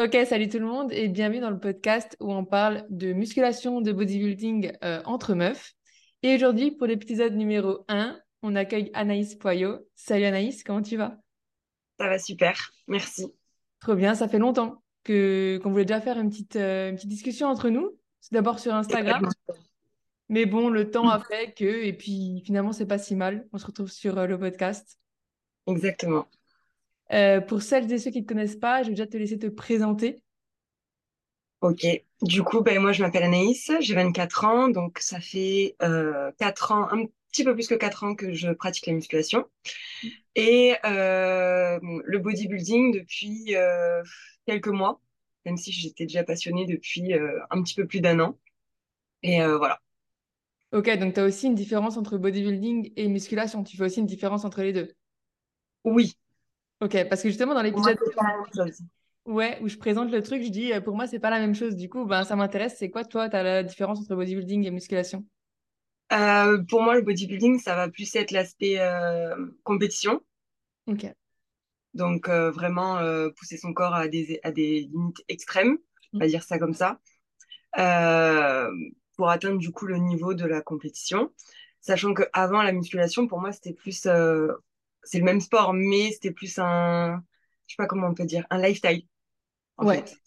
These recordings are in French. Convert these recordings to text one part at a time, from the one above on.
Ok, salut tout le monde et bienvenue dans le podcast où on parle de musculation, de bodybuilding euh, entre meufs. Et aujourd'hui, pour l'épisode numéro 1, on accueille Anaïs Poyot. Salut Anaïs, comment tu vas? Ça va super, merci. Trop bien, ça fait longtemps que qu'on voulait déjà faire une petite, euh, une petite discussion entre nous. D'abord sur Instagram, mais bon, le temps a fait que, et puis finalement, c'est pas si mal. On se retrouve sur euh, le podcast. Exactement. Euh, pour celles et ceux qui ne te connaissent pas, je vais déjà te laisser te présenter. Ok. Du coup, ben, moi, je m'appelle Anaïs, j'ai 24 ans, donc ça fait euh, 4 ans, un petit peu plus que 4 ans que je pratique la musculation. Et euh, le bodybuilding depuis euh, quelques mois, même si j'étais déjà passionnée depuis un petit peu plus d'un an. Et voilà. Ok, donc tu as aussi une différence entre bodybuilding et musculation. Tu fais aussi une différence entre les deux. Oui, Ok, parce que justement, dans l'épisode ouais, où je présente le truc, je dis euh, pour moi, c'est pas la même chose. Du coup, ben, ça m'intéresse. C'est quoi, toi, tu as la différence entre bodybuilding et musculation? Euh, pour moi, le bodybuilding, ça va plus être l'aspect euh, compétition. Ok. Donc, euh, vraiment pousser son corps à des, à des limites extrêmes, on va dire ça comme ça, pour atteindre du coup le niveau de la compétition. Sachant que avant la musculation, pour moi, c'était plus, c'est le même sport, mais c'était plus un, je sais pas comment on peut dire, un lifestyle, en Ouais. fait,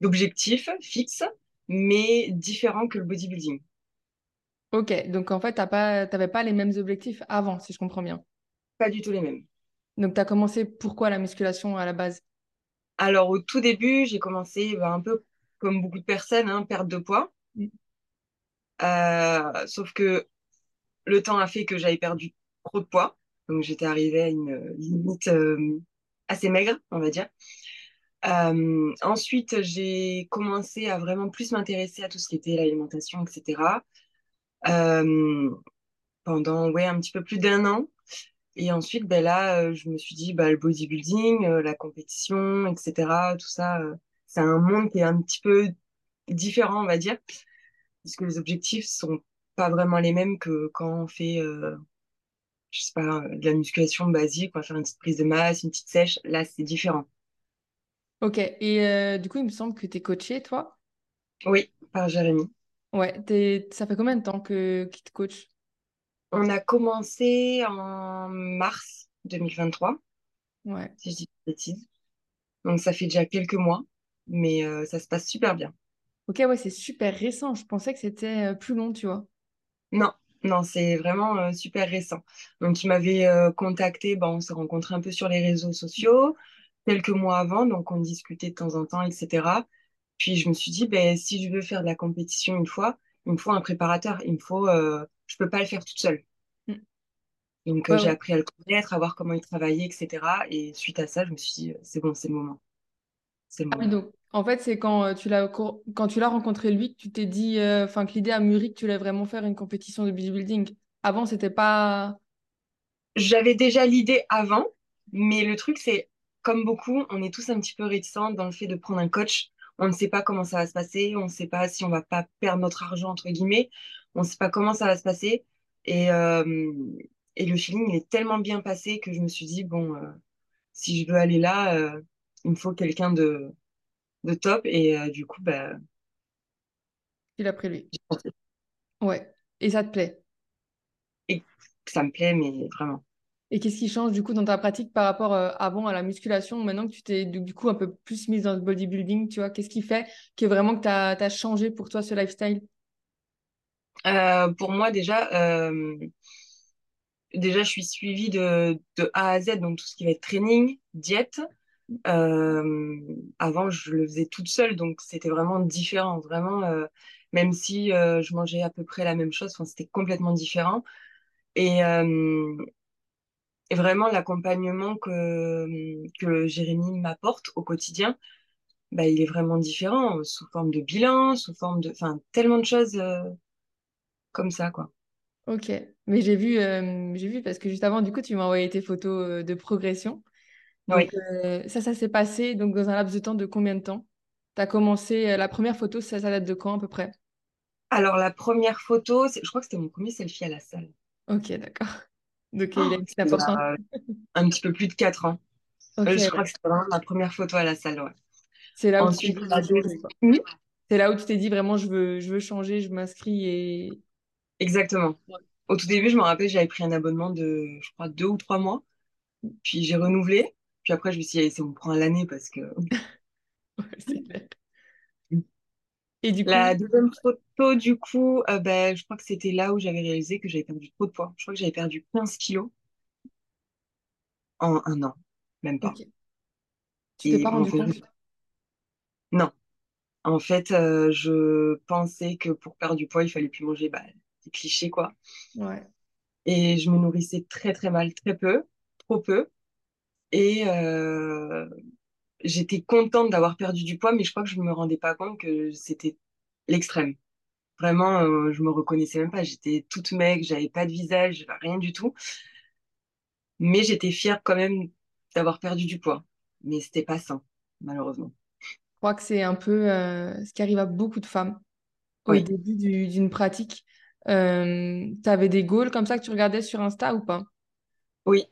d'objectifs fixes, mais différents que le bodybuilding. Ok. Donc, en fait, t'as pas, t'avais pas les mêmes objectifs avant, si je comprends bien. Pas du tout les mêmes. Donc, tu as commencé pourquoi la musculation à la base? Alors, au tout début, j'ai commencé bah, un peu comme beaucoup de personnes, hein, perte de poids. Mm. Euh, sauf que le temps a fait que j'avais perdu trop de poids. Donc j'étais arrivée à une limite euh, assez maigre, on va dire. Euh, ensuite, j'ai commencé à vraiment plus m'intéresser à tout ce qui était l'alimentation, etc. Euh, pendant ouais, un petit peu plus d'un an. Et ensuite, ben là, je me suis dit, bah, le bodybuilding, la compétition, etc., tout ça, c'est un monde qui est un petit peu différent, on va dire, puisque les objectifs sont pas vraiment les mêmes que quand on fait je sais pas, de la musculation basique, on va faire une petite prise de masse, une petite sèche. Là, c'est différent. Ok. Et euh, du coup, il me semble que tu es coaché, toi? Oui, par Jérémy. Ouais. T'es... Ça fait combien de temps qu'il te coach? On a commencé en mars 2023, Ouais. si je dis pas de bêtises. Donc, ça fait déjà quelques mois, mais euh, ça se passe super bien. Ok, ouais, c'est super récent. Je pensais que c'était euh, plus long, tu vois. Non, non, c'est vraiment euh, super récent. Donc, il m'avait euh, contacté, bon, on s'est rencontrés un peu sur les réseaux sociaux quelques mois avant, donc on discutait de temps en temps, etc. Puis je me suis dit, ben, si je veux faire de la compétition une fois, il me faut un préparateur. Il me faut, euh, je peux pas le faire toute seule. Mm. Donc Ouais, j'ai ouais. appris à le connaître, à voir comment il travaillait, etc. Et suite à ça, je me suis dit, c'est bon, c'est le moment. C'est le Ah moment. donc, en fait, c'est quand euh, tu l'as quand tu l'as rencontré lui que tu t'es dit, euh, enfin, que l'idée a mûri que tu voulais vraiment faire une compétition de bodybuilding. Avant, c'était pas. J'avais déjà l'idée avant, mais le truc, c'est, comme beaucoup, on est tous un petit peu réticents dans le fait de prendre un coach. On ne sait pas comment ça va se passer, on ne sait pas si on va pas perdre notre argent, entre guillemets, on ne sait pas comment ça va se passer. Et, euh, et le feeling, il est tellement bien passé que je me suis dit, bon, si je veux aller là, il me faut quelqu'un de, de top. Et euh, du coup, bah, Tu l'as pris lui. Ouais. Et ça te plaît? Et ça me plaît, mais vraiment. Et qu'est-ce qui change du coup dans ta pratique par rapport euh, avant à la musculation, maintenant que tu t'es du coup un peu plus mise dans le bodybuilding, tu vois, qu'est-ce qui fait que vraiment que tu as, changé pour toi ce lifestyle? Euh, pour moi, déjà, déjà, je suis suivie de, de A à Z, donc tout ce qui va être training, diète. Euh, avant, je le faisais toute seule, donc c'était vraiment différent. Vraiment, euh, même si euh, je mangeais à peu près la même chose, c'était complètement différent. Et, et vraiment, l'accompagnement que, que Jérémy m'apporte au quotidien, bah, il est vraiment différent, sous forme de bilan, sous forme de, enfin, tellement de choses comme ça, quoi. Ok. Mais j'ai vu, j'ai vu parce que juste avant, du coup, tu m'as envoyé tes photos de progression. Donc Oui. euh, ça, ça s'est passé donc dans un laps de temps de combien de temps? Tu as commencé, euh, la première photo, ça, ça date de quand à peu près? Alors, la première photo, je crois que c'était mon premier selfie à la salle. Ok, d'accord. Donc il a Oh, une petite importance. a un petit peu plus de quatre ans. Ok, Euh, je crois que c'était vraiment ma première photo à la salle, ouais. C'est là où tu. Hmm? C'est là où tu t'es dit vraiment, je veux, je veux changer, je m'inscris et. Exactement. Ouais. Au tout début, je me rappelle, j'avais pris un abonnement de, je crois, deux ou trois mois. Puis j'ai renouvelé. Puis après, je me suis dit, c'est on prend l'année parce que Ouais, clair. Et du coup, la deuxième photo, du coup, euh, ben, je crois que c'était là où j'avais réalisé que j'avais perdu trop de poids. Je crois que j'avais perdu 15 kilos en un an, même pas. Tu t'es pas rendu compte, compte? non. En fait, euh, je pensais que pour perdre du poids, il fallait plus manger, bah, des clichés, quoi. Ouais. Et je me nourrissais très, très mal, très peu, trop peu. Et euh, j'étais contente d'avoir perdu du poids, mais je crois que je ne me rendais pas compte que c'était l'extrême. Vraiment, euh, je me reconnaissais même pas. J'étais toute maigre, j'avais pas de visage, rien du tout. Mais j'étais fière quand même d'avoir perdu du poids. Mais c'était pas sain, malheureusement. Je crois que c'est un peu euh, ce qui arrive à beaucoup de femmes au Oui, début du- d'une pratique. Euh, tu avais des goals comme ça que tu regardais sur Insta ou pas? oui,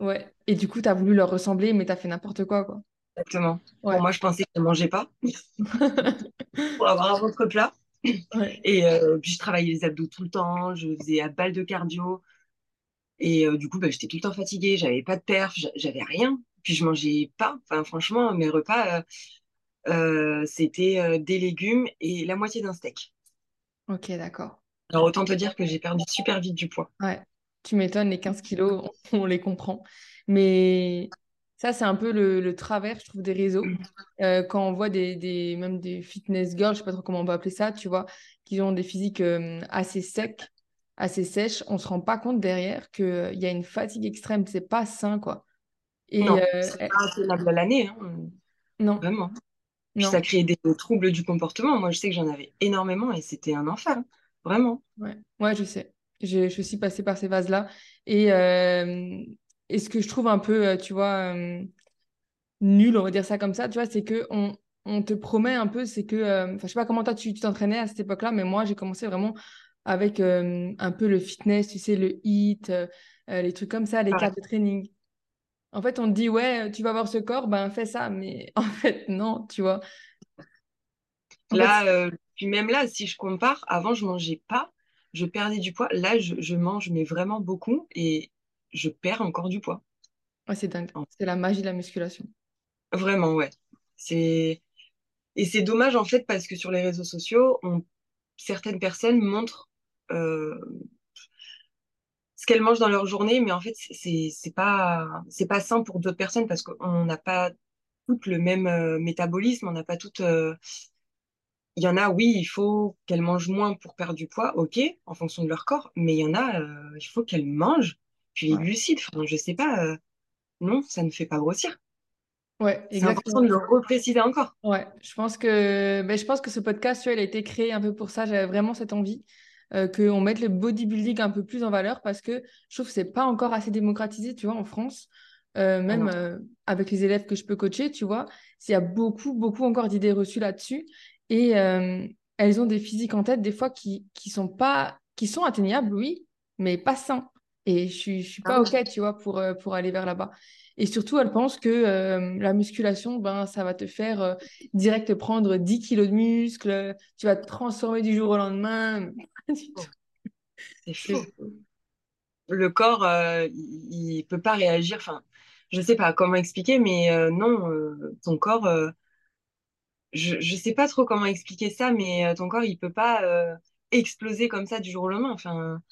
Ouais. Et du coup, tu as voulu leur ressembler, mais tu as fait n'importe quoi, quoi. exactement. Moi, je pensais que je ne mangeais pas pour avoir un ventre plat. Ouais. Et euh, puis, je travaillais les abdos tout le temps, je faisais à balle de cardio. Et euh, du coup, bah, j'étais tout le temps fatiguée, j'avais pas de perf, j'a- j'avais rien. Puis, je mangeais pas. Enfin, franchement, mes repas, euh, c'était des légumes et la moitié d'un steak. Ok, d'accord. Alors, autant te dire que j'ai perdu super vite du poids. Ouais. Tu m'étonnes, les 15 kilos, on, on les comprend. Mais ça, c'est un peu le, le travers, je trouve, des réseaux. Euh, quand on voit des, des, même des fitness girls, je sais pas trop comment on va appeler ça, tu vois, qui ont des physiques euh, assez secs, assez sèches, on se rend pas compte derrière qu'il y a une fatigue extrême. C'est pas sain, quoi. Et Non, euh, c'est pas tenable à l'année, hein, non, vraiment. Puis ça créait des troubles du comportement. Moi, je sais que j'en avais énormément et c'était un enfer, hein, vraiment. Ouais, ouais, je sais. Je, je suis passée par ces phases-là. Et, euh, et ce que je trouve un peu, euh, tu vois, euh, nul, on va dire ça comme ça, tu vois, c'est que on, on te promet un peu, c'est que, euh, enfin, je sais pas comment toi tu t'entraînais à cette époque-là, mais moi, j'ai commencé vraiment avec euh, un peu le fitness, tu sais, le euh, euh, les trucs comme ça, les Pareil. cartes de training. En fait, on te dit, ouais, tu vas avoir ce corps, ben fais ça, mais en fait, non, tu vois. En Là, euh, puis même là, si je compare, avant, je mangeais pas, je perdais du poids. Là, je, je mange, mais vraiment beaucoup et je perds encore du poids. ouais, c'est dingue. C'est la magie de la musculation. Vraiment, ouais. C'est... Et c'est dommage, en fait, parce que sur les réseaux sociaux, on... certaines personnes montrent euh, ce qu'elles mangent dans leur journée, mais en fait, c'est c'est c'est pas, c'est pas sain pour d'autres personnes parce qu'on n'a pas toutes le même euh, métabolisme, on n'a pas toutes. euh, Il y en a, oui, il faut qu'elles mangent moins pour perdre du poids, ok, en fonction de leur corps, mais il y en a, euh, il faut qu'elles mangent. Puis les Ouais, glucides, enfin, je sais pas, euh, non, ça ne fait pas grossir. ouais, C'est important de le repréciser encore. Ouais, je pense que, ben, je pense que ce podcast, tu vois, il a été créé un peu pour ça. J'avais vraiment cette envie euh, qu'on mette le bodybuilding un peu plus en valeur parce que je trouve que c'est pas encore assez démocratisé, tu vois, en France. Euh, Ah même euh, avec les élèves que je peux coacher, tu vois, il y a beaucoup, beaucoup encore d'idées reçues là-dessus. Et euh, elles ont des physiques en tête, des fois, qui, qui sont pas, qui sont atteignables, oui, mais pas sains. Et je suis, je suis Ah pas OK, oui. tu vois, pour, euh, pour aller vers là-bas. Et surtout, elles pensent que euh, la musculation, ben, ça va te faire euh, direct prendre 10 kilos de muscle, tu vas te transformer du jour au lendemain. Tout. C'est faux. Le corps, euh, il, il peut pas réagir. Enfin, je sais pas comment expliquer, mais non, ton corps, je, je sais pas trop comment expliquer ça, mais euh, ton corps, il peut pas euh, exploser comme ça du jour au lendemain. Enfin,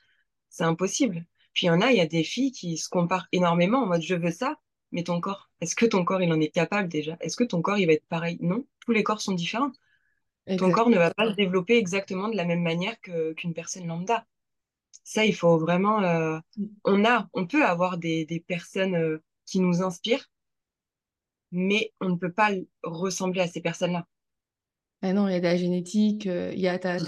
c'est impossible. Puis il y en a, il y a des filles qui se comparent énormément en mode je veux ça, mais ton corps, est-ce que ton corps, il en est capable déjà? Est-ce que ton corps, il va être pareil? Non, tous les corps sont différents. Ton corps ne va pas se développer exactement de la même manière qu'une personne lambda. Ça, il faut vraiment. euh, on a, on peut avoir des, des personnes euh, qui nous inspirent, mais on ne peut pas ressembler à ces personnes-là. Ah non, il y a de la génétique, euh, il y a ta,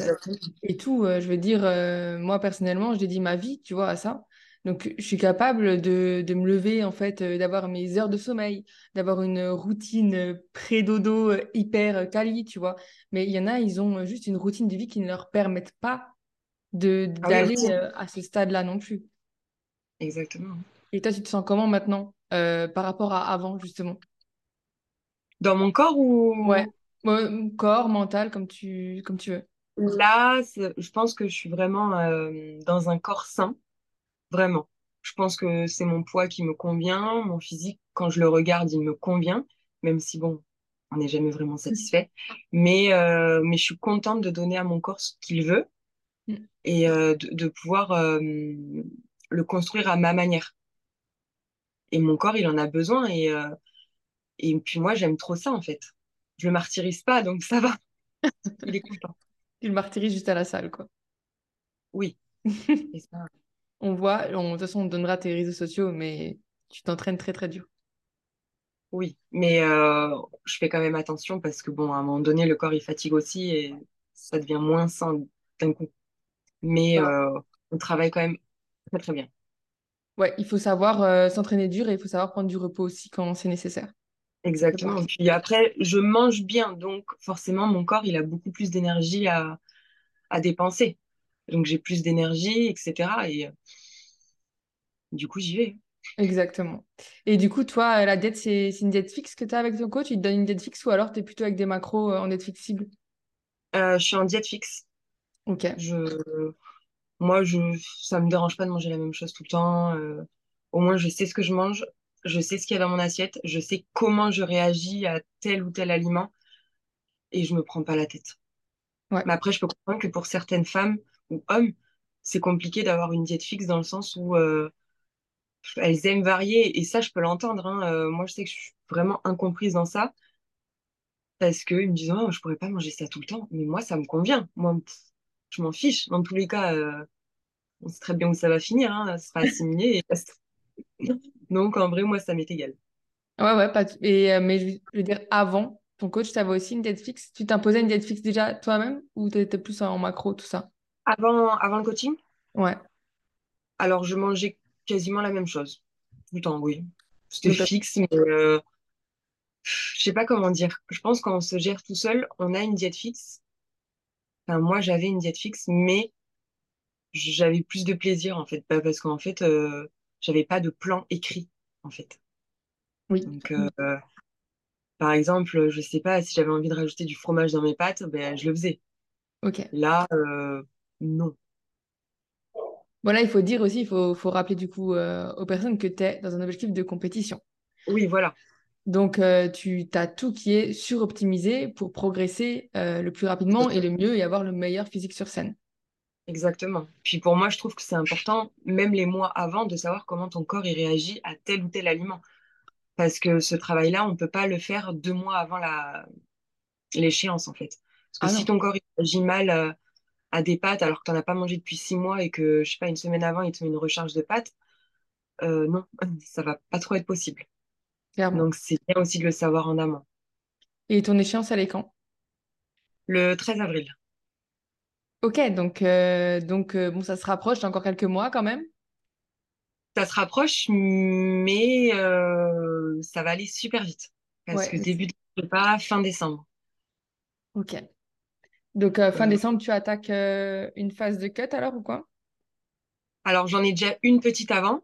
et tout. euh, je veux dire, euh, moi personnellement, je dédie ma vie, tu vois, à ça. Donc, je suis capable de, de me lever, en fait, euh, d'avoir mes heures de sommeil, d'avoir une routine pré-dodo hyper quali, tu vois. Mais il y en a, ils ont juste une routine de vie qui ne leur permettent pas Ah oui, d'aller euh, à ce stade-là non plus. Exactement. Et toi, tu te sens comment maintenant par rapport à avant, justement? Dans mon corps ou... Ouais. Corps, mental, comme tu, comme tu veux. Là, je pense que je suis vraiment euh, dans un corps sain, vraiment. Je pense que c'est mon poids qui me convient, mon physique, quand je le regarde, il me convient, même si, bon, on n'est jamais vraiment satisfait. Mais, euh, mais je suis contente de donner à mon corps ce qu'il veut Mm. et euh, de, de pouvoir le construire à ma manière. Et mon corps, il en a besoin. Et, et puis moi, j'aime trop ça, en fait. Je le martyrise pas, donc ça va. Il est content. Tu le martyrises juste à la salle, quoi. Oui. Ça, On voit, on, de toute façon, on donnera tes réseaux sociaux, mais tu t'entraînes très, très dur. oui. Mais euh, je fais quand même attention parce que, bon, à un moment donné, le corps, il fatigue aussi et ça devient moins sain d'un coup. Mais Ouais, euh, on travaille quand même très, très bien. Ouais, il faut savoir euh, s'entraîner dur et il faut savoir prendre du repos aussi quand c'est nécessaire. Exactement. Puis après, je mange bien, donc forcément, mon corps, il a beaucoup plus d'énergie à, à dépenser. Donc j'ai plus d'énergie, etc. Et euh, du coup, j'y vais. Exactement. Et du coup, toi, la diète, c'est c'est une diète fixe que tu as avec ton coach? Il te donne une diète fixe ou alors tu es plutôt avec des macros euh, en diète flexible? Euh, je suis en diète fixe. Ok. Je, moi, je, ça me dérange pas de manger la même chose tout le temps. euh, au moins, je sais ce que je mange, je sais ce qu'il y a dans mon assiette, je sais comment je réagis à tel ou tel aliment et je me prends pas la tête. Ouais. Mais après, je peux comprendre que pour certaines femmes ou hommes, c'est compliqué d'avoir une diète fixe dans le sens où euh, elles aiment varier et ça, je peux l'entendre. hein. Euh, moi, je sais que je suis vraiment incomprise dans ça parce qu'ils me disent, oh, je pourrais pas manger ça tout le temps. Mais moi, ça me convient. Moi, je m'en fiche. Dans tous les cas, euh, on sait très bien où ça va finir. Hein. Ça sera assimilé et. Donc, en vrai, moi, ça m'est égal. Ouais, ouais, pas et, euh, mais je, je veux dire, avant, ton coach t'avait aussi une diète fixe? Tu t'imposais une diète fixe déjà toi-même ou t'étais plus en macro, tout ça? Avant, avant le coaching, Ouais. alors je mangeais quasiment la même chose. Tout le temps, oui. C'était fixe, mais euh, je sais pas comment dire. Je pense qu'on se gère tout seul, on a une diète fixe. Enfin, moi, j'avais une diète fixe, mais j'avais plus de plaisir, en fait. Parce qu'en fait, euh, j'avais pas de plan écrit, en fait. oui. Donc, euh, par exemple, je sais pas, si j'avais envie de rajouter du fromage dans mes pâtes, ben, je le faisais. Ok. Là, euh, non. Voilà, il faut dire aussi, il faut, faut rappeler du coup euh, aux personnes que tu es dans un objectif de compétition. Oui, voilà. Donc, euh, tu as tout qui est suroptimisé pour progresser euh, le plus rapidement et le mieux et avoir le meilleur physique sur scène. Exactement. Puis pour moi, je trouve que c'est important, même les mois avant, de savoir comment ton corps il réagit à tel ou tel aliment. Parce que ce travail-là, on ne peut pas le faire deux mois avant la... l'échéance, en fait. Parce que Ah si ton corps il réagit mal euh, à des pâtes alors que tu n'en as pas mangé depuis six mois et que, je sais pas, une semaine avant, il te met une recharge de pâtes, euh, non, ça va pas trop être possible. clairement. Donc c'est bien aussi de le savoir en amont. Et ton échéance, elle est quand? Le 13 avril, Ok, donc, euh, donc euh, bon, ça se rapproche, encore quelques mois quand même? ça se rapproche, mais euh, ça va aller super vite. Parce Ouais, que début de prépa, fin décembre. ok. Donc, fin décembre, tu attaques une phase de cut alors ou quoi? alors j'en ai déjà une petite avant,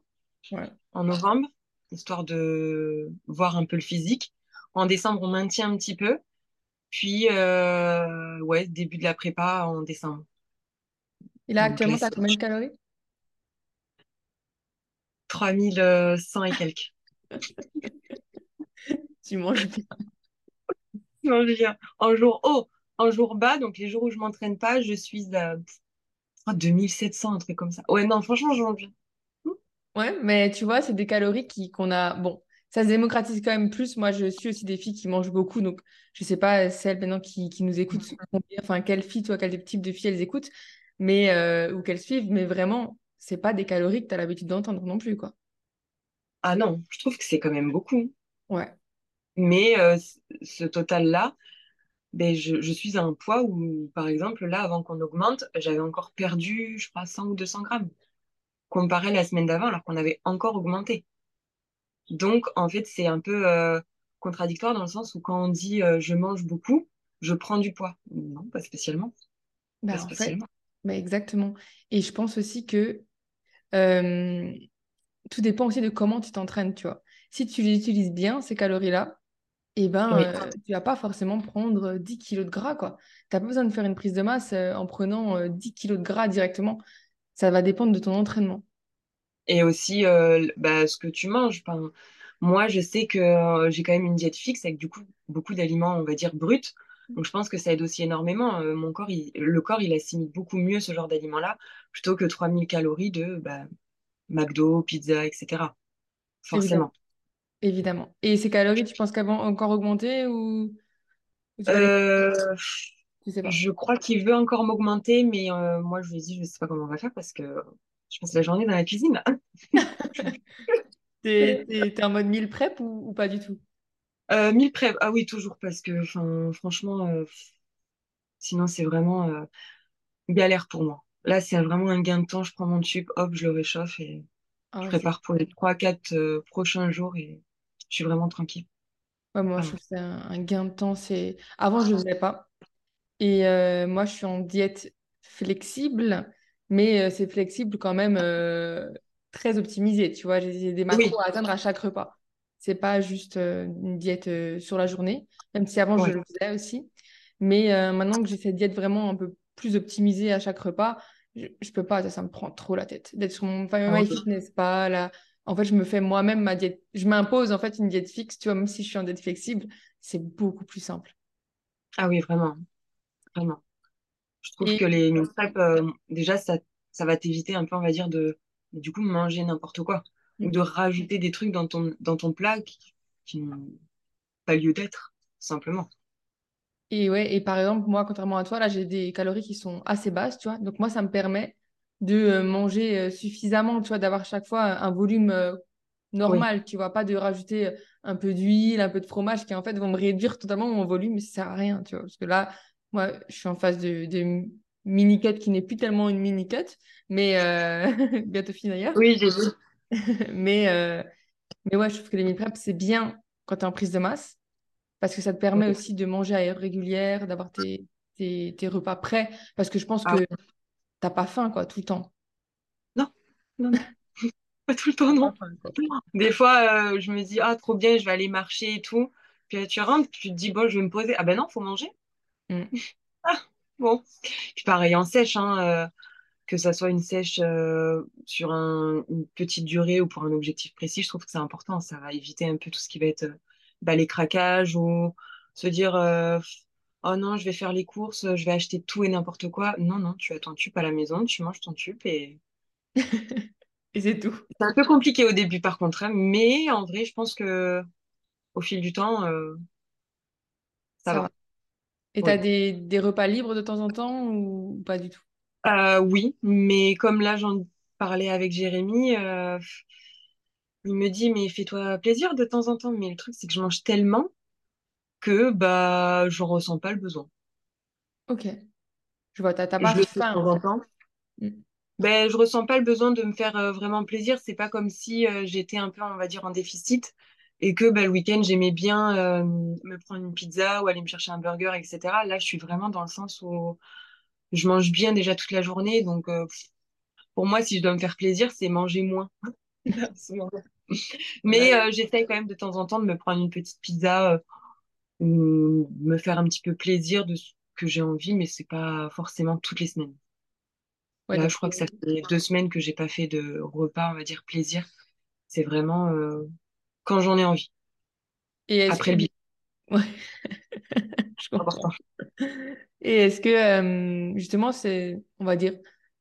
Ouais. en novembre, histoire de voir un peu le physique. En décembre, on maintient un petit peu. Puis, euh, ouais, début de la prépa en décembre. Et là, Donc actuellement, t'as c'est combien de calories? 3100 et quelques. Tu manges bien. Je viens en jour haut, en jour bas, donc les jours où je m'entraîne pas, je suis à crois 2700, un truc comme ça. Ouais, non, franchement, je mange bien. Ouais, mais tu vois, c'est des calories qui qu'on a. Bon, ça se démocratise quand même plus. Moi, je suis aussi des filles qui mangent beaucoup, donc je sais pas celles maintenant qui, qui nous écoutent, enfin quelles filles, toi, quel type de filles elles écoutent, mais euh, ou qu'elles suivent, mais vraiment, c'est pas des calories que tu as l'habitude d'entendre non plus, quoi. Ah non, je trouve que c'est quand même beaucoup. Ouais. Mais euh, ce total-là, ben, je, je suis à un poids où, par exemple, là, avant qu'on augmente, j'avais encore perdu, je crois, 100 ou 200 grammes, comparé à la semaine d'avant, alors qu'on avait encore augmenté. Donc, en fait, c'est un peu euh, contradictoire dans le sens où quand on dit euh, je mange beaucoup, je prends du poids. Non, pas spécialement. Pas Bah, en fait, spécialement. bah, exactement. Et je pense aussi que euh, tout dépend aussi de comment tu t'entraînes, tu vois. Si tu les utilises bien, ces calories-là, eh ben, Oui. euh, tu vas pas forcément prendre 10 kilos de gras, quoi. Tu n'as pas besoin de faire une prise de masse en prenant euh, 10 kilos de gras directement. Ça va dépendre de ton entraînement. Et aussi bah, ce que tu manges. Enfin, moi, je sais que j'ai quand même une diète fixe avec du coup beaucoup d'aliments, on va dire, bruts. Donc, je pense que ça aide aussi énormément. Euh, mon corps, il- le corps, il assimile beaucoup mieux ce genre d'aliments-là plutôt que 3000 calories de bah, McDo, pizza, etc. Forcément. Évidemment. Et ces calories, tu penses qu'elles vont encore augmenter ou. Euh, Tu sais pas. je crois qu'il veut encore m'augmenter, mais euh, moi, je lui ai dit, je sais pas comment on va faire parce que je passe la journée dans la cuisine. T'es, t'es- t'es en mode meal prep ou, ou pas du tout? Euh, meal prep, ah oui, toujours parce que, franchement, euh, sinon, c'est vraiment euh, galère pour moi. Là, c'est vraiment un gain de temps. Je prends mon tube, hop, je le réchauffe et Ah je prépare pour les trois quatre euh, prochains jours et je suis vraiment tranquille. ouais, moi, je trouve que c'est un, un gain de temps. C'est... Avant, je ne faisais pas. Et euh, moi, je suis en diète flexible, mais euh, c'est flexible quand même euh, très optimisé. Tu vois, j'ai des Oui, macros à atteindre à chaque repas. C'est pas juste euh, une diète sur la journée, même si avant je le faisais aussi. Mais maintenant que j'ai cette diète vraiment un peu plus optimisée à chaque repas, je, je peux pas, ça, ça me prend trop la tête. D'être sur mon enfin, Ah MyFitnessPal, là. En fait, je me fais moi-même ma diète. Je m'impose en fait une diète fixe, tu vois, même si je suis en diète flexible, c'est beaucoup plus simple. Ah oui, vraiment, vraiment. Je trouve Et que les meal prep, euh, déjà, ça, ça va t'éviter un peu, on va dire, de, du coup, manger n'importe quoi ou de rajouter des trucs dans ton, dans ton plat qui, qui n'ont pas lieu d'être, simplement. Et ouais, et par exemple, moi, contrairement à toi, là, j'ai des calories qui sont assez basses, tu vois. Donc moi, ça me permet de euh, manger euh, suffisamment, tu vois, d'avoir chaque fois un volume Oui, normal, tu vois, pas de rajouter un peu d'huile, un peu de fromage qui en fait vont me réduire totalement mon volume, mais ça sert à rien, tu vois. Parce que là, moi, je suis en phase de, de mini-cut qui n'est plus tellement une mini-cut, mais euh, bientôt fini d'ailleurs. oui, j'ai vu. Mais, euh, mais ouais, je trouve que les meal prep, c'est bien quand tu es en prise de masse parce que ça te permet Oui. aussi de manger à heure régulière, d'avoir tes, tes, tes repas prêts, parce que je pense Ah, que t'as pas faim, quoi, tout le temps. non, non, non, pas tout le temps, non. Des fois, euh, je me dis, ah, trop bien, je vais aller marcher et tout. Puis tu rentres, tu te dis, bon, je vais me poser. Ah ben non, faut manger. Mm. Ah, bon. Puis pareil en sèche, hein, euh, que ça soit une sèche euh, sur un- une petite durée ou pour un objectif précis, je trouve que c'est important. Ça va éviter un peu tout ce qui va être euh, bah, les craquages ou se dire, oh non, je vais faire les courses, je vais acheter tout et n'importe quoi. Non, non, tu as ton tube à la maison, tu manges ton tube et Et c'est tout. c'est un peu compliqué au début par contre, hein, mais en vrai, je pense que au fil du temps, euh, ça Ça va. va. Et t'as Oui. des, des repas libres de temps en temps ou pas du tout? Euh, oui, mais comme là j'en parlais avec Jérémy, euh, il me dit mais fais-toi plaisir de temps en temps. Mais le truc c'est que je mange tellement que bah j'en ressens pas le besoin. Ok. Je vois, t'as pas Je le fais de temps en temps. Mm. Ben je ressens pas le besoin de me faire euh, vraiment plaisir. C'est pas comme si j'étais un peu on va dire en déficit et que bah, le week-end j'aimais bien euh, me prendre une pizza ou aller me chercher un burger, etc. Là je suis vraiment dans le sens où je mange bien déjà toute la journée donc euh, pour moi si je dois me faire plaisir c'est manger moins. Mais euh, j'essaye quand même de temps en temps de me prendre une petite pizza ou me faire un petit peu plaisir de ce que j'ai envie, mais c'est pas forcément toutes les semaines. Ouais, Là, je crois que ça fait deux semaines que j'ai pas fait de repas, on va dire plaisir. C'est vraiment quand j'en ai envie. et est-ce que... Après le bilan, Ouais, je comprends. important. Et est-ce que, euh, justement, c'est, on va dire,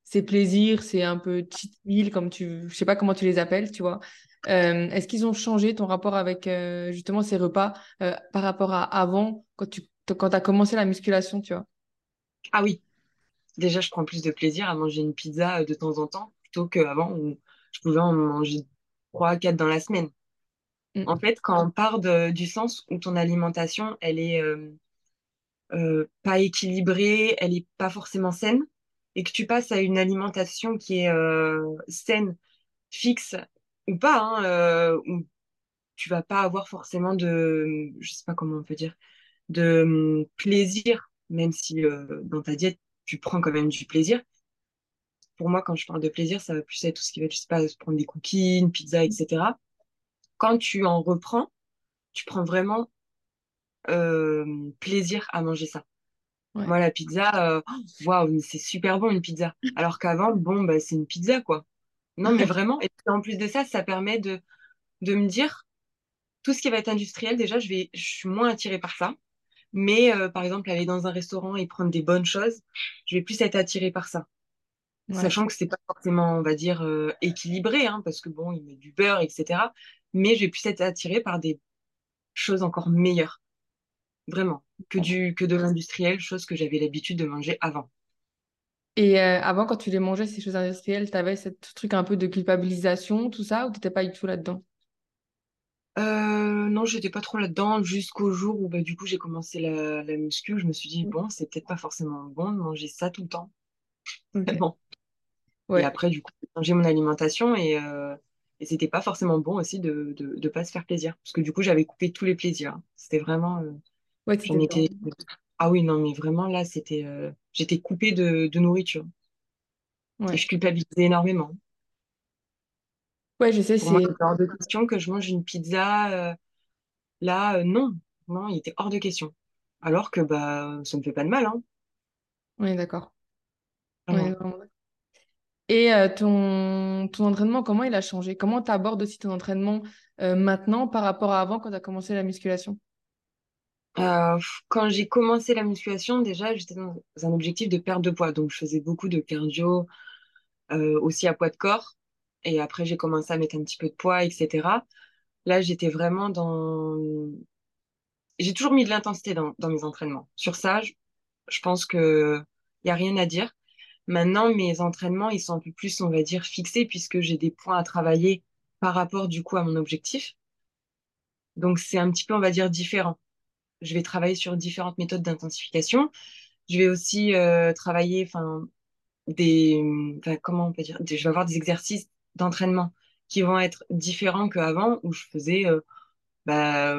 ces plaisirs, c'est un peu cheat meal, comme tu, je sais pas comment tu les appelles, tu vois. Euh, est-ce qu'ils ont changé ton rapport avec, euh, justement, ces repas euh, par rapport à avant, quand tu quand as commencé la musculation, tu vois? Ah oui, déjà, je prends plus de plaisir à manger une pizza euh, de temps en temps plutôt qu'avant où je pouvais en manger trois, quatre dans la semaine. En Mm. fait, quand on part du sens où ton alimentation, elle est euh, euh, pas équilibrée, elle est pas forcément saine, et que tu passes à une alimentation qui est euh, saine, fixe ou pas, hein, où tu vas pas avoir forcément de, je sais pas comment on peut dire, de hum, plaisir, même si dans ta diète tu prends quand même du plaisir. Pour moi, quand je parle de plaisir, ça va plus être tout ce qui va je sais pas, se prendre des cookies, une pizza, etc. Quand tu en reprends, tu prends vraiment plaisir à manger ça. Ouais. Moi, la pizza, waouh, mais c'est super bon une pizza. Alors qu'avant, bon, bah, c'est une pizza, quoi. Non, mais vraiment. Et en plus de ça, ça permet de, de me dire tout ce qui va être industriel, déjà, je vais, je suis moins attirée par ça. Mais par exemple, aller dans un restaurant et prendre des bonnes choses, je vais plus être attirée par ça. Ouais. Sachant que c'est pas forcément, on va dire, équilibré, hein, parce que bon, il met du beurre, etc. Mais je plus être attirée par des choses encore meilleures. Vraiment. Que, du, que de l'industriel, chose que j'avais l'habitude de manger avant. Et euh, avant, quand tu les mangeais, ces choses industrielles, tu avais ce truc un peu de culpabilisation, tout ça, ou tu n'étais pas du tout là-dedans? Euh, non, j'étais pas trop là-dedans jusqu'au jour où bah, du coup j'ai commencé la, la muscu. Je me suis dit, bon, c'est peut-être pas forcément bon de manger ça tout le temps. Bon. Et après, du coup, j'ai changé mon alimentation et, euh, et c'était pas forcément bon aussi de, de, de pas se faire plaisir. Parce que du coup, j'avais coupé tous les plaisirs. C'était vraiment. euh, Ouais, j'en étais. Ah oui, non, mais vraiment là, c'était. euh, j'étais coupée de, de nourriture. Et Ouais. je culpabilisais énormément. Ouais, je sais, c'est. hors de question que je mange une pizza. euh, là, euh, non. Non, il était hors de question. Alors que bah, ça me fait pas de mal, hein. Ouais, d'accord. Ouais. Et euh, ton, ton entraînement, comment il a changé? Comment tu abordes aussi ton entraînement euh, maintenant par rapport à avant quand tu as commencé la musculation? Euh, quand j'ai commencé la musculation, déjà, j'étais dans un objectif de perte de poids. Donc, je faisais beaucoup de cardio, aussi à poids de corps. Et après, j'ai commencé à mettre un petit peu de poids, etc. Là, j'étais vraiment dans... J'ai toujours mis de l'intensité dans, dans mes entraînements. Sur ça, je, je pense que y a rien à dire. Maintenant, mes entraînements, ils sont un peu plus, on va dire, fixés puisque j'ai des points à travailler par rapport, du coup, à mon objectif. Donc, c'est un petit peu, on va dire, différent. Je vais travailler sur différentes méthodes d'intensification. Je vais aussi euh, travailler, enfin, des, comment on peut dire, je vais avoir des exercices d'entraînement qui vont être différents qu'avant où je faisais, euh, bah,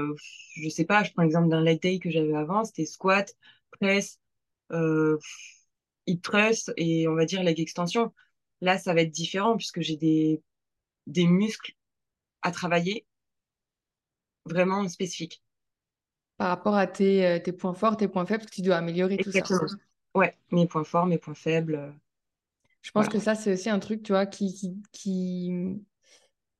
je sais pas, je prends l'exemple d'un leg day que j'avais avant, c'était squat, press, euh, hip thrust et on va dire leg extension. Là, ça va être différent puisque j'ai des, des muscles à travailler vraiment spécifiques. Par rapport à tes, euh, tes points forts, tes points faibles, tu dois améliorer tout ça. Ouais, mes points forts, mes points faibles, euh, Je pense voilà. que ça, c'est aussi un truc, tu vois, qui, qui,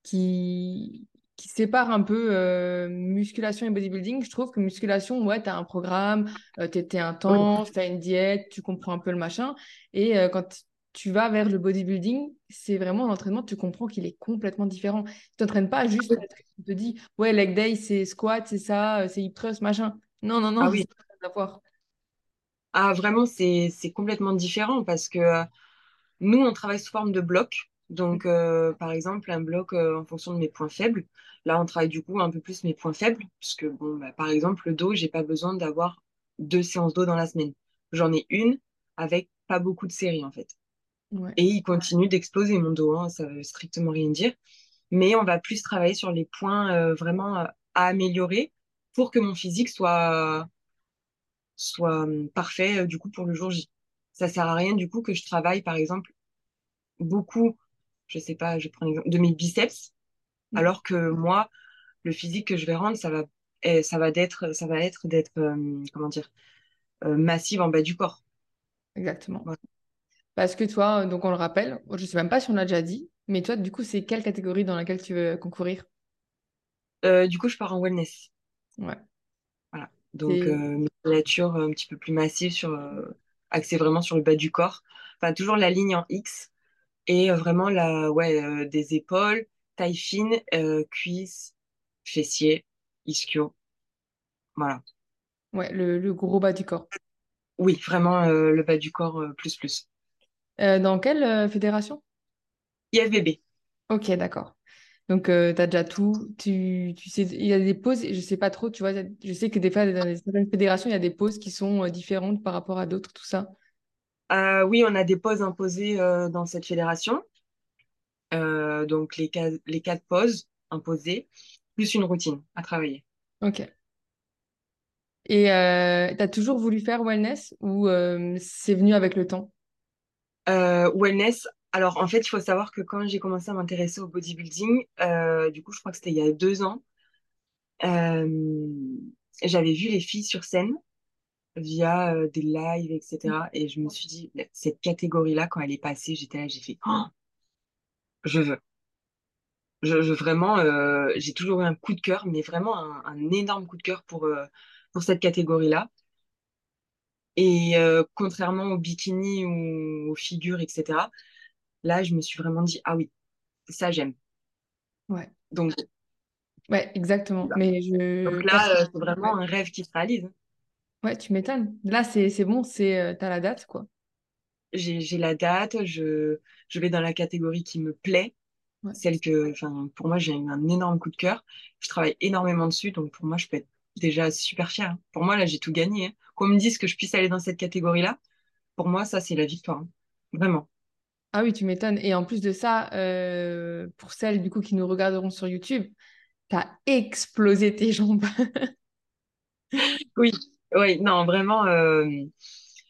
qui, qui, sépare un peu euh, musculation et bodybuilding. Je trouve que musculation, ouais, tu as un programme, euh, tu es, Oui. intense, tu as une diète, tu comprends un peu le machin. Et euh, quand tu vas vers le bodybuilding, c'est vraiment l'entraînement, tu comprends qu'il est complètement différent. Tu t'entraînes pas juste tu te dis, ouais, leg day, c'est squat, c'est ça, euh, c'est hip thrust, machin. Non, non, Ah non, oui. c'est pas à voir. Ah, vraiment, c'est, c'est complètement différent parce que Nous, on travaille sous forme de blocs. Donc, euh, par exemple, un bloc euh, en fonction de mes points faibles. Là, on travaille du coup un peu plus mes points faibles, puisque, bon, bah, par exemple, le dos, j'ai pas besoin d'avoir deux séances d'eau dans la semaine. J'en ai une avec pas beaucoup de séries, en fait. Ouais. Et il continue d'exploser mon dos, hein, ça veut strictement rien dire. Mais on va plus travailler sur les points euh, vraiment à améliorer pour que mon physique soit, soit parfait, du coup, pour le jour J. Ça sert à rien, du coup, que je travaille, par exemple, beaucoup, je sais pas, je prends l'exemple de mes biceps, alors que moi, le physique que je vais rendre, ça va, eh, ça va d'être, ça va être d'être, euh, comment dire, euh, massive en bas du corps. Exactement. Voilà. Parce que toi, donc on le rappelle, je sais même pas si on l'a déjà dit, mais toi, du coup, c'est quelle catégorie dans laquelle tu veux concourir? Euh, du coup, je pars en wellness. Ouais. Voilà. Donc, euh, musculature un petit peu plus massive sur, euh, axée vraiment sur le bas du corps. Enfin, toujours la ligne en X et euh, vraiment la, ouais, euh, des épaules, taille fine, euh, cuisses, fessiers, ischio. Voilà. ouais, le, le gros bas du corps. Oui, vraiment euh, le bas du corps euh, plus plus. Euh, dans quelle euh, fédération? IFBB. Ok, d'accord. Donc, tu as déjà tout. Tu, tu sais, il y a des pauses, je sais pas trop, tu vois. Je sais que des fois, dans certaines fédérations, il y a des pauses qui sont euh, différentes par rapport à d'autres, tout ça. Euh, oui, on a des pauses imposées euh, dans cette fédération. Euh, donc, les, ca- les quatre pauses imposées, plus une routine à travailler. Ok. Et tu as toujours voulu faire wellness ou c'est venu avec le temps? Wellness. Alors, en fait, il faut savoir que quand j'ai commencé à m'intéresser au bodybuilding, du coup, je crois que c'était il y a deux ans, j'avais vu les filles sur scène via euh, des lives, etc. Mm. Et je me suis dit, cette catégorie-là, quand elle est passée, j'étais là, j'ai fait, oh, je veux. Je, je vraiment, euh, j'ai toujours eu un coup de cœur, mais vraiment un, un énorme coup de cœur pour, euh, pour cette catégorie-là. Et contrairement au bikini ou aux figures, etc., là, je me suis vraiment dit, ah oui, ça, j'aime. Ouais. Donc, Ouais, exactement. Mais je. donc là, c'est vraiment un rêve qui se réalise. Ouais, tu m'étonnes. Là, c'est bon, c'est euh, t'as la date, quoi. J'ai, la date, je, je vais dans la catégorie qui me plaît, Ouais. celle que, pour moi, j'ai eu un énorme coup de cœur. Je travaille énormément dessus, donc pour moi, je peux être déjà super fière. hein. Pour moi, là, j'ai tout gagné. hein. Qu'on me dise que je puisse aller dans cette catégorie-là, pour moi, ça, c'est la victoire. hein. Vraiment. Ah oui, tu m'étonnes. Et en plus de ça, euh, pour celles du coup qui nous regarderont sur YouTube, t'as explosé tes jambes. Oui, oui, non, vraiment, euh,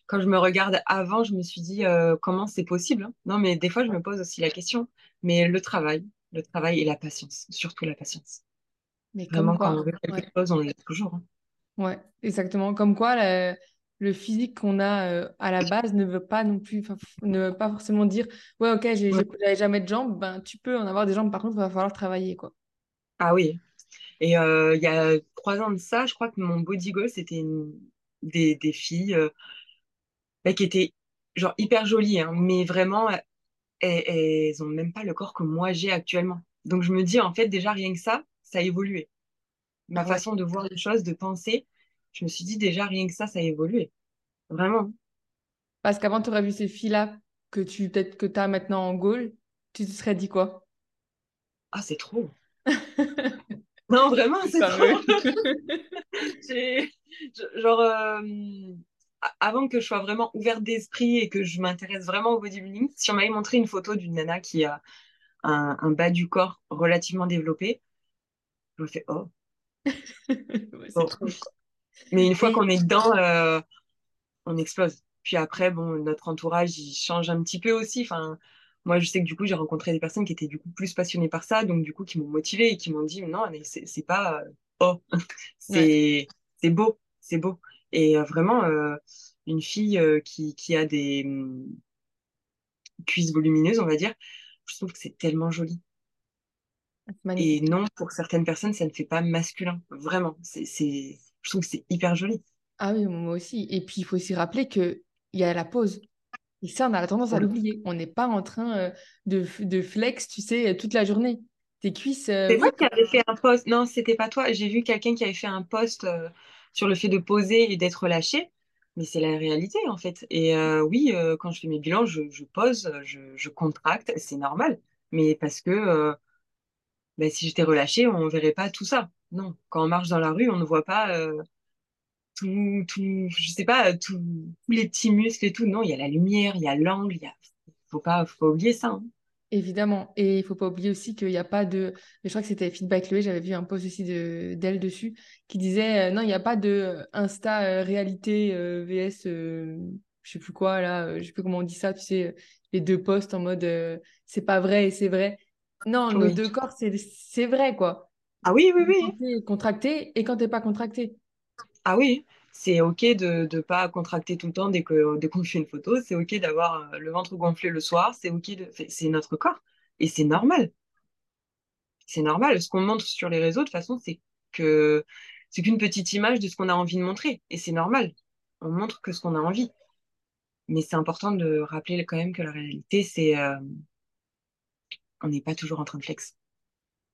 quand je me regarde avant, je me suis dit, euh, comment c'est possible? hein Non, mais des fois, je me pose aussi la question. Mais le travail, le travail et la patience, surtout la patience. Mais comme Vraiment, quand on quoi, veut quelque ouais, chose, on l'a toujours. hein. ouais, exactement. Comme quoi, le, le physique qu'on a euh, à la base ne veut pas non plus, ne veut pas forcément dire, ouais, ok, Ouais. j'avais jamais de jambes, ben tu peux en avoir des jambes, par contre, il va falloir travailler, quoi. Ah oui. Et euh, il y a trois ans de ça, je crois que mon body goal, c'était une- des, des filles euh, bah, qui étaient genre hyper jolies, hein, mais vraiment, elles, elles ont même pas le corps que moi j'ai actuellement. Donc je me dis, en fait, déjà rien que ça, ça a évolué. Ma ouais. façon de voir les choses, de penser, je me suis dit déjà rien que ça, ça a évolué. Vraiment. Parce qu'avant, tu aurais vu ces filles-là que tu, peut-être que tu as maintenant en goal, tu te serais dit quoi? Ah, c'est trop. Non, vraiment, c'est trop. Genre, euh, avant que je sois vraiment ouverte d'esprit et que je m'intéresse vraiment au bodybuilding, si on m'avait montré une photo d'une nana qui a un, un bas du corps relativement développé, je me fais oh, Ouais, oh. trop. Mais une fois qu'on est dedans, euh, on explose. Puis après, bon, notre entourage, il change un petit peu aussi. Enfin, moi, je sais que du coup, j'ai rencontré des personnes qui étaient du coup plus passionnées par ça, donc du coup, qui m'ont motivée et qui m'ont dit, non, mais c'est pas euh, oh, c'est beau, c'est beau. Et euh, vraiment, euh, une fille qui, qui a des hum, cuisses volumineuses, on va dire, je trouve que c'est tellement joli. c'est Et non, pour certaines personnes, ça ne fait pas masculin. Vraiment, c'est, c'est, je trouve que c'est hyper joli. Ah oui, moi aussi. Et puis, il faut aussi rappeler qu'il y a la pause. Et ça, on a tendance à l'oublier. On n'est pas en train euh, de, de flex, tu sais, toute la journée. Tes cuisses, euh, C'est toi qui avais fait un post. Non, c'était pas toi. J'ai vu quelqu'un qui avait fait un post euh, sur le fait de poser et d'être relâché. Mais c'est la réalité, en fait. Et euh, oui, euh, quand je fais mes bilans, je, je pose, je, je contracte, c'est normal. Mais parce que euh, ben, si j'étais relâchée, on verrait pas tout ça. Non, quand on marche dans la rue, on ne voit pas euh, tout, tout, je sais pas, tout- tous les petits muscles et tout. Non, il y a la lumière, il y a l'angle, il y a, faut pas, faut pas oublier ça. hein. évidemment. Et il faut pas oublier aussi qu'il n'y a pas de... Je crois que c'était Feedback Chloé, j'avais vu un post aussi de d'elle dessus, qui disait, euh, non, il n'y a pas de euh, Insta euh, réalité euh, VS, je sais plus quoi, là, je sais plus comment on dit ça, tu sais, les deux posts en mode, c'est pas vrai et c'est vrai. Non, nos Oui. deux corps, c'est vrai, quoi. Ah oui, oui, Quand oui. t'es contracté et quand t'es pas contracté. Ah oui. C'est OK de ne pas contracter tout le temps dès que, dès qu'on fait une photo. C'est OK d'avoir euh, le ventre gonflé le soir. C'est OK de, c'est c'est notre corps. Et c'est normal. C'est normal. Ce qu'on montre sur les réseaux, de toute façon, c'est que, c'est qu'une petite image de ce qu'on a envie de montrer. Et c'est normal. On montre que ce qu'on a envie. Mais c'est important de rappeler quand même que la réalité, c'est, euh, on n'est pas toujours en train de flex.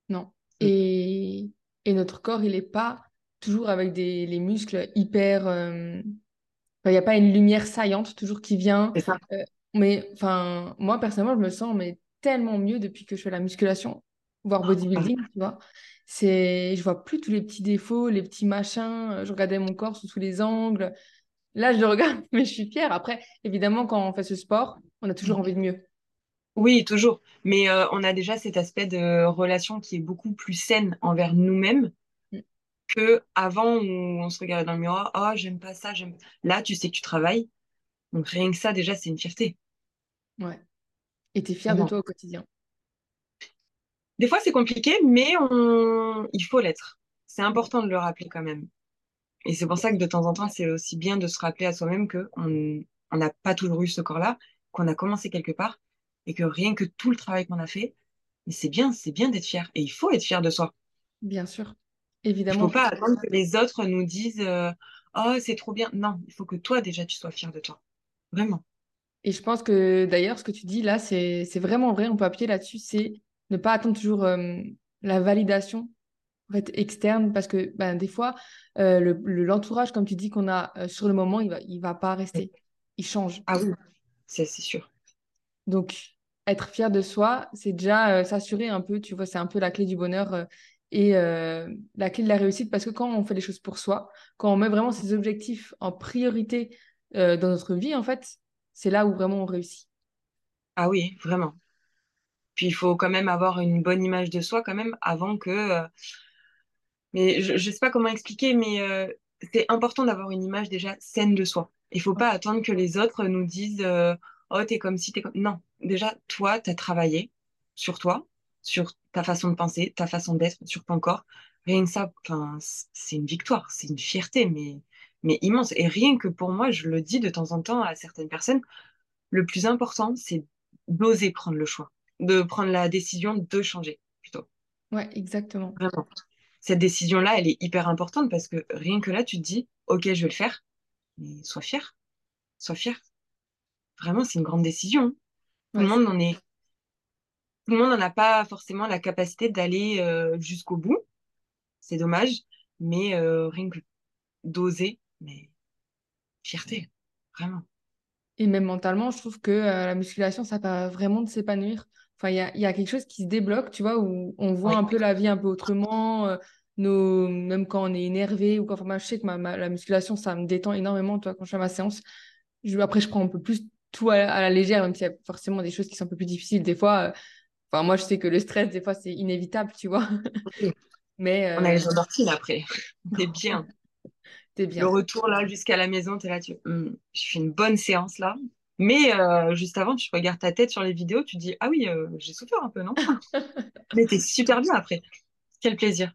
Non. Mm. Et, et notre corps, il n'est pas toujours avec des, les muscles hyper... euh, enfin, Il n'y a pas une lumière saillante toujours qui vient. C'est ça. Euh, mais enfin, moi, personnellement, je me sens mais, tellement mieux depuis que je fais la musculation, voire bodybuilding, tu vois. C'est, je vois plus tous les petits défauts, les petits machins. Je regardais mon corps sous tous les angles. Là, je le regarde, mais je suis fière. Après, évidemment, quand on fait ce sport, on a toujours envie de mieux. Oui, toujours. Mais euh, on a déjà cet aspect de relation qui est beaucoup plus saine envers nous-mêmes Mm. Que avant où on se regardait dans le miroir. Oh, j'aime pas ça, j'aime. Là, tu sais que tu travailles. Donc rien que ça, déjà, c'est une fierté. Ouais. Et tu es fière de toi au quotidien. Des fois, c'est compliqué, mais on... il faut l'être. C'est important de le rappeler quand même. Et c'est pour ça que de temps en temps, c'est aussi bien de se rappeler à soi-même qu'on on n'a pas toujours eu ce corps-là, qu'on a commencé quelque part et que rien que tout le travail qu'on a fait, mais c'est bien, c'est bien d'être fier. Et il faut être fier de soi. Bien sûr, Il ne évidemment. faut pas attendre que les autres nous disent euh, Oh, c'est trop bien. Non, il faut que toi, déjà, tu sois fier de toi. Vraiment. Et je pense que d'ailleurs, ce que tu dis là, c'est vraiment vrai. On peut appuyer là-dessus. C'est ne pas attendre toujours euh, la validation en fait, externe parce que ben, des fois, euh, le- le- l'entourage, comme tu dis, qu'on a euh, sur le moment, il va, il va pas rester. Il change. Ah oui, c'est c'est sûr. Donc, être fier de soi, c'est déjà euh, s'assurer un peu, tu vois, c'est un peu la clé du bonheur euh, et euh, la clé de la réussite parce que quand on fait les choses pour soi, quand on met vraiment ses objectifs en priorité euh, dans notre vie, en fait, c'est là où vraiment on réussit. Ah oui, vraiment. Puis il faut quand même avoir une bonne image de soi quand même avant que... euh, Mais je ne sais pas comment expliquer, mais euh, c'est important d'avoir une image déjà saine de soi. Il faut pas attendre que les autres nous disent Oh, t'es comme si, t'es comme... Non, déjà, toi, tu as travaillé sur toi, sur ta façon de penser, ta façon d'être, sur ton corps. Rien que ça, c'est une victoire, c'est une fierté, mais, mais immense. Et rien que pour moi, je le dis de temps en temps à certaines personnes, le plus important, c'est d'oser prendre le choix, de prendre la décision de changer, plutôt. Ouais, exactement. Vraiment. Cette décision-là, elle est hyper importante parce que rien que là, tu te dis, OK, je vais le faire, mais sois fier, sois fier. Vraiment, c'est une grande décision. Tout Ouais, le monde n'en est, tout le monde n'en a pas forcément la capacité d'aller euh, jusqu'au bout. C'est dommage, mais euh, rien que d'oser, mais fierté, vraiment. Et même mentalement, je trouve que euh, la musculation, ça permet vraiment de s'épanouir. Enfin, il y a, y a quelque chose qui se débloque, tu vois, où on voit Oui. un peu la vie un peu autrement, euh, nos... même quand on est énervé ou quand enfin, moi, je sais que ma, ma- la musculation, ça me détend énormément, tu vois, quand je fais ma séance. Je... Après, je prends un peu plus tout à, la à la légère, même s'il y a forcément des choses qui sont un peu plus difficiles. Des fois, enfin, moi, je sais que le stress, des fois, c'est inévitable, tu vois. Mais On a euh, les endorphines après. Est bien. t'es Le bien. retour là jusqu'à la maison, tu es là, tu Hum, je fais une bonne séance là. Mais euh, juste avant, tu regardes ta tête sur les vidéos, tu te dis, ah oui, euh, j'ai souffert un peu, non? Mais t'es super bien après. Quel plaisir.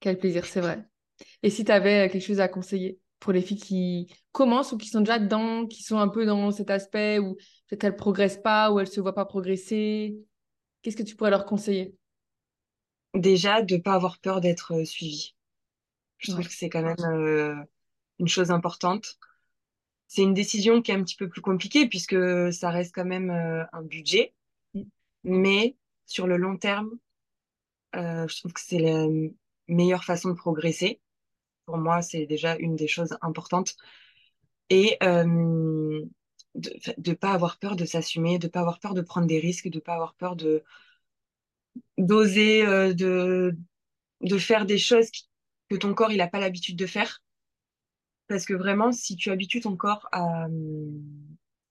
Quel plaisir, c'est vrai. Et si tu avais quelque chose à conseiller pour les filles qui commencent ou qui sont déjà dedans, qui sont un peu dans cet aspect où peut-être qu'elles progressent pas ou elles se voient pas progresser, qu'est-ce que tu pourrais leur conseiller? Déjà, de ne pas avoir peur d'être euh, suivi. Je trouve que c'est quand même euh, une chose importante. C'est une décision qui est un petit peu plus compliquée puisque ça reste quand même euh, un budget. Mm. Mais sur le long terme, euh, je trouve que c'est la meilleure façon de progresser. Pour moi, c'est déjà une des choses importantes. Et euh, de ne pas avoir peur de s'assumer, de ne pas avoir peur de prendre des risques, de ne pas avoir peur de d'oser, euh, de, de faire des choses que ton corps il n'a pas l'habitude de faire. Parce que vraiment, si tu habitues ton corps à,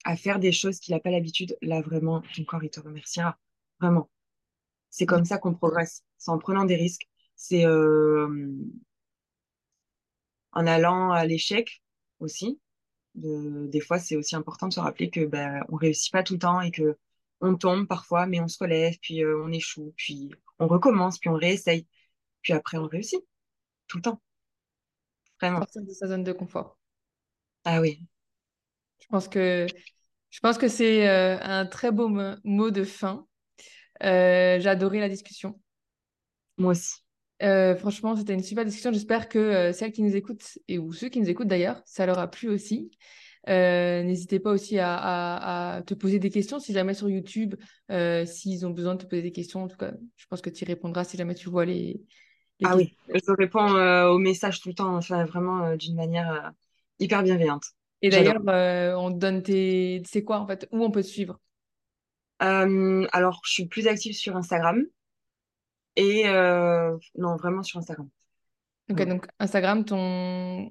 à faire des choses qu'il n'a pas l'habitude, là vraiment, ton corps il te remerciera. Vraiment. C'est comme ça qu'on progresse. C'est en prenant des risques. C'est euh, en allant à l'échec aussi. De- des fois, c'est aussi important de se rappeler que ben, on réussit pas tout le temps et que on tombe parfois, mais on se relève, puis euh, on échoue, puis on recommence, puis on réessaye, puis après on réussit tout le temps. Vraiment. Sortir de sa zone de confort. Ah oui, Je pense que, je pense que c'est euh, un très beau mo- mot de fin. Euh, j'ai adoré la discussion. moi aussi. Euh, franchement, c'était une super discussion. J'espère que euh, celles qui nous écoutent, et ou ceux qui nous écoutent d'ailleurs, ça leur a plu aussi. Euh, n'hésitez pas aussi à, à- à te poser des questions si jamais sur YouTube, s'ils ont besoin de te poser des questions. En tout cas, je pense que tu y répondras si jamais tu vois les, les Ah questions. oui, je réponds aux messages tout le temps, enfin vraiment d'une manière hyper bienveillante. Et d'ailleurs, on te donne tes... C'est quoi en fait? Où on peut te suivre? Alors, je suis plus active sur Instagram et euh, non, vraiment sur Instagram. Ok, donc Instagram, ton,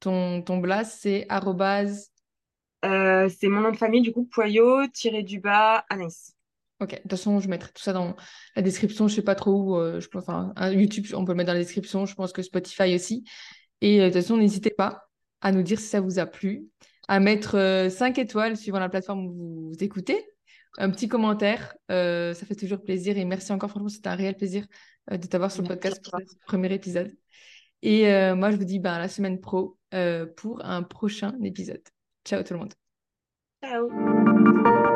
ton, ton blast, c'est arrobase. Euh, c'est mon nom de famille, du coup, Poyot, tiré du bas, Anaïs. Ok, de toute façon, je mettrai tout ça dans la description. Je sais pas trop où. euh, je pense, enfin, YouTube, on peut le mettre dans la description. Je pense que Spotify aussi. Et euh, de toute façon, n'hésitez pas à nous dire si ça vous a plu, à mettre euh, 5 étoiles suivant la plateforme où vous écoutez, un petit commentaire. Euh, ça fait toujours plaisir. Et merci encore, franchement, c'était un réel plaisir euh, de t'avoir sur le podcast pour ce premier épisode. Et euh, moi, je vous dis ben, à la semaine pro pour un prochain épisode. Ciao tout le monde. Ciao.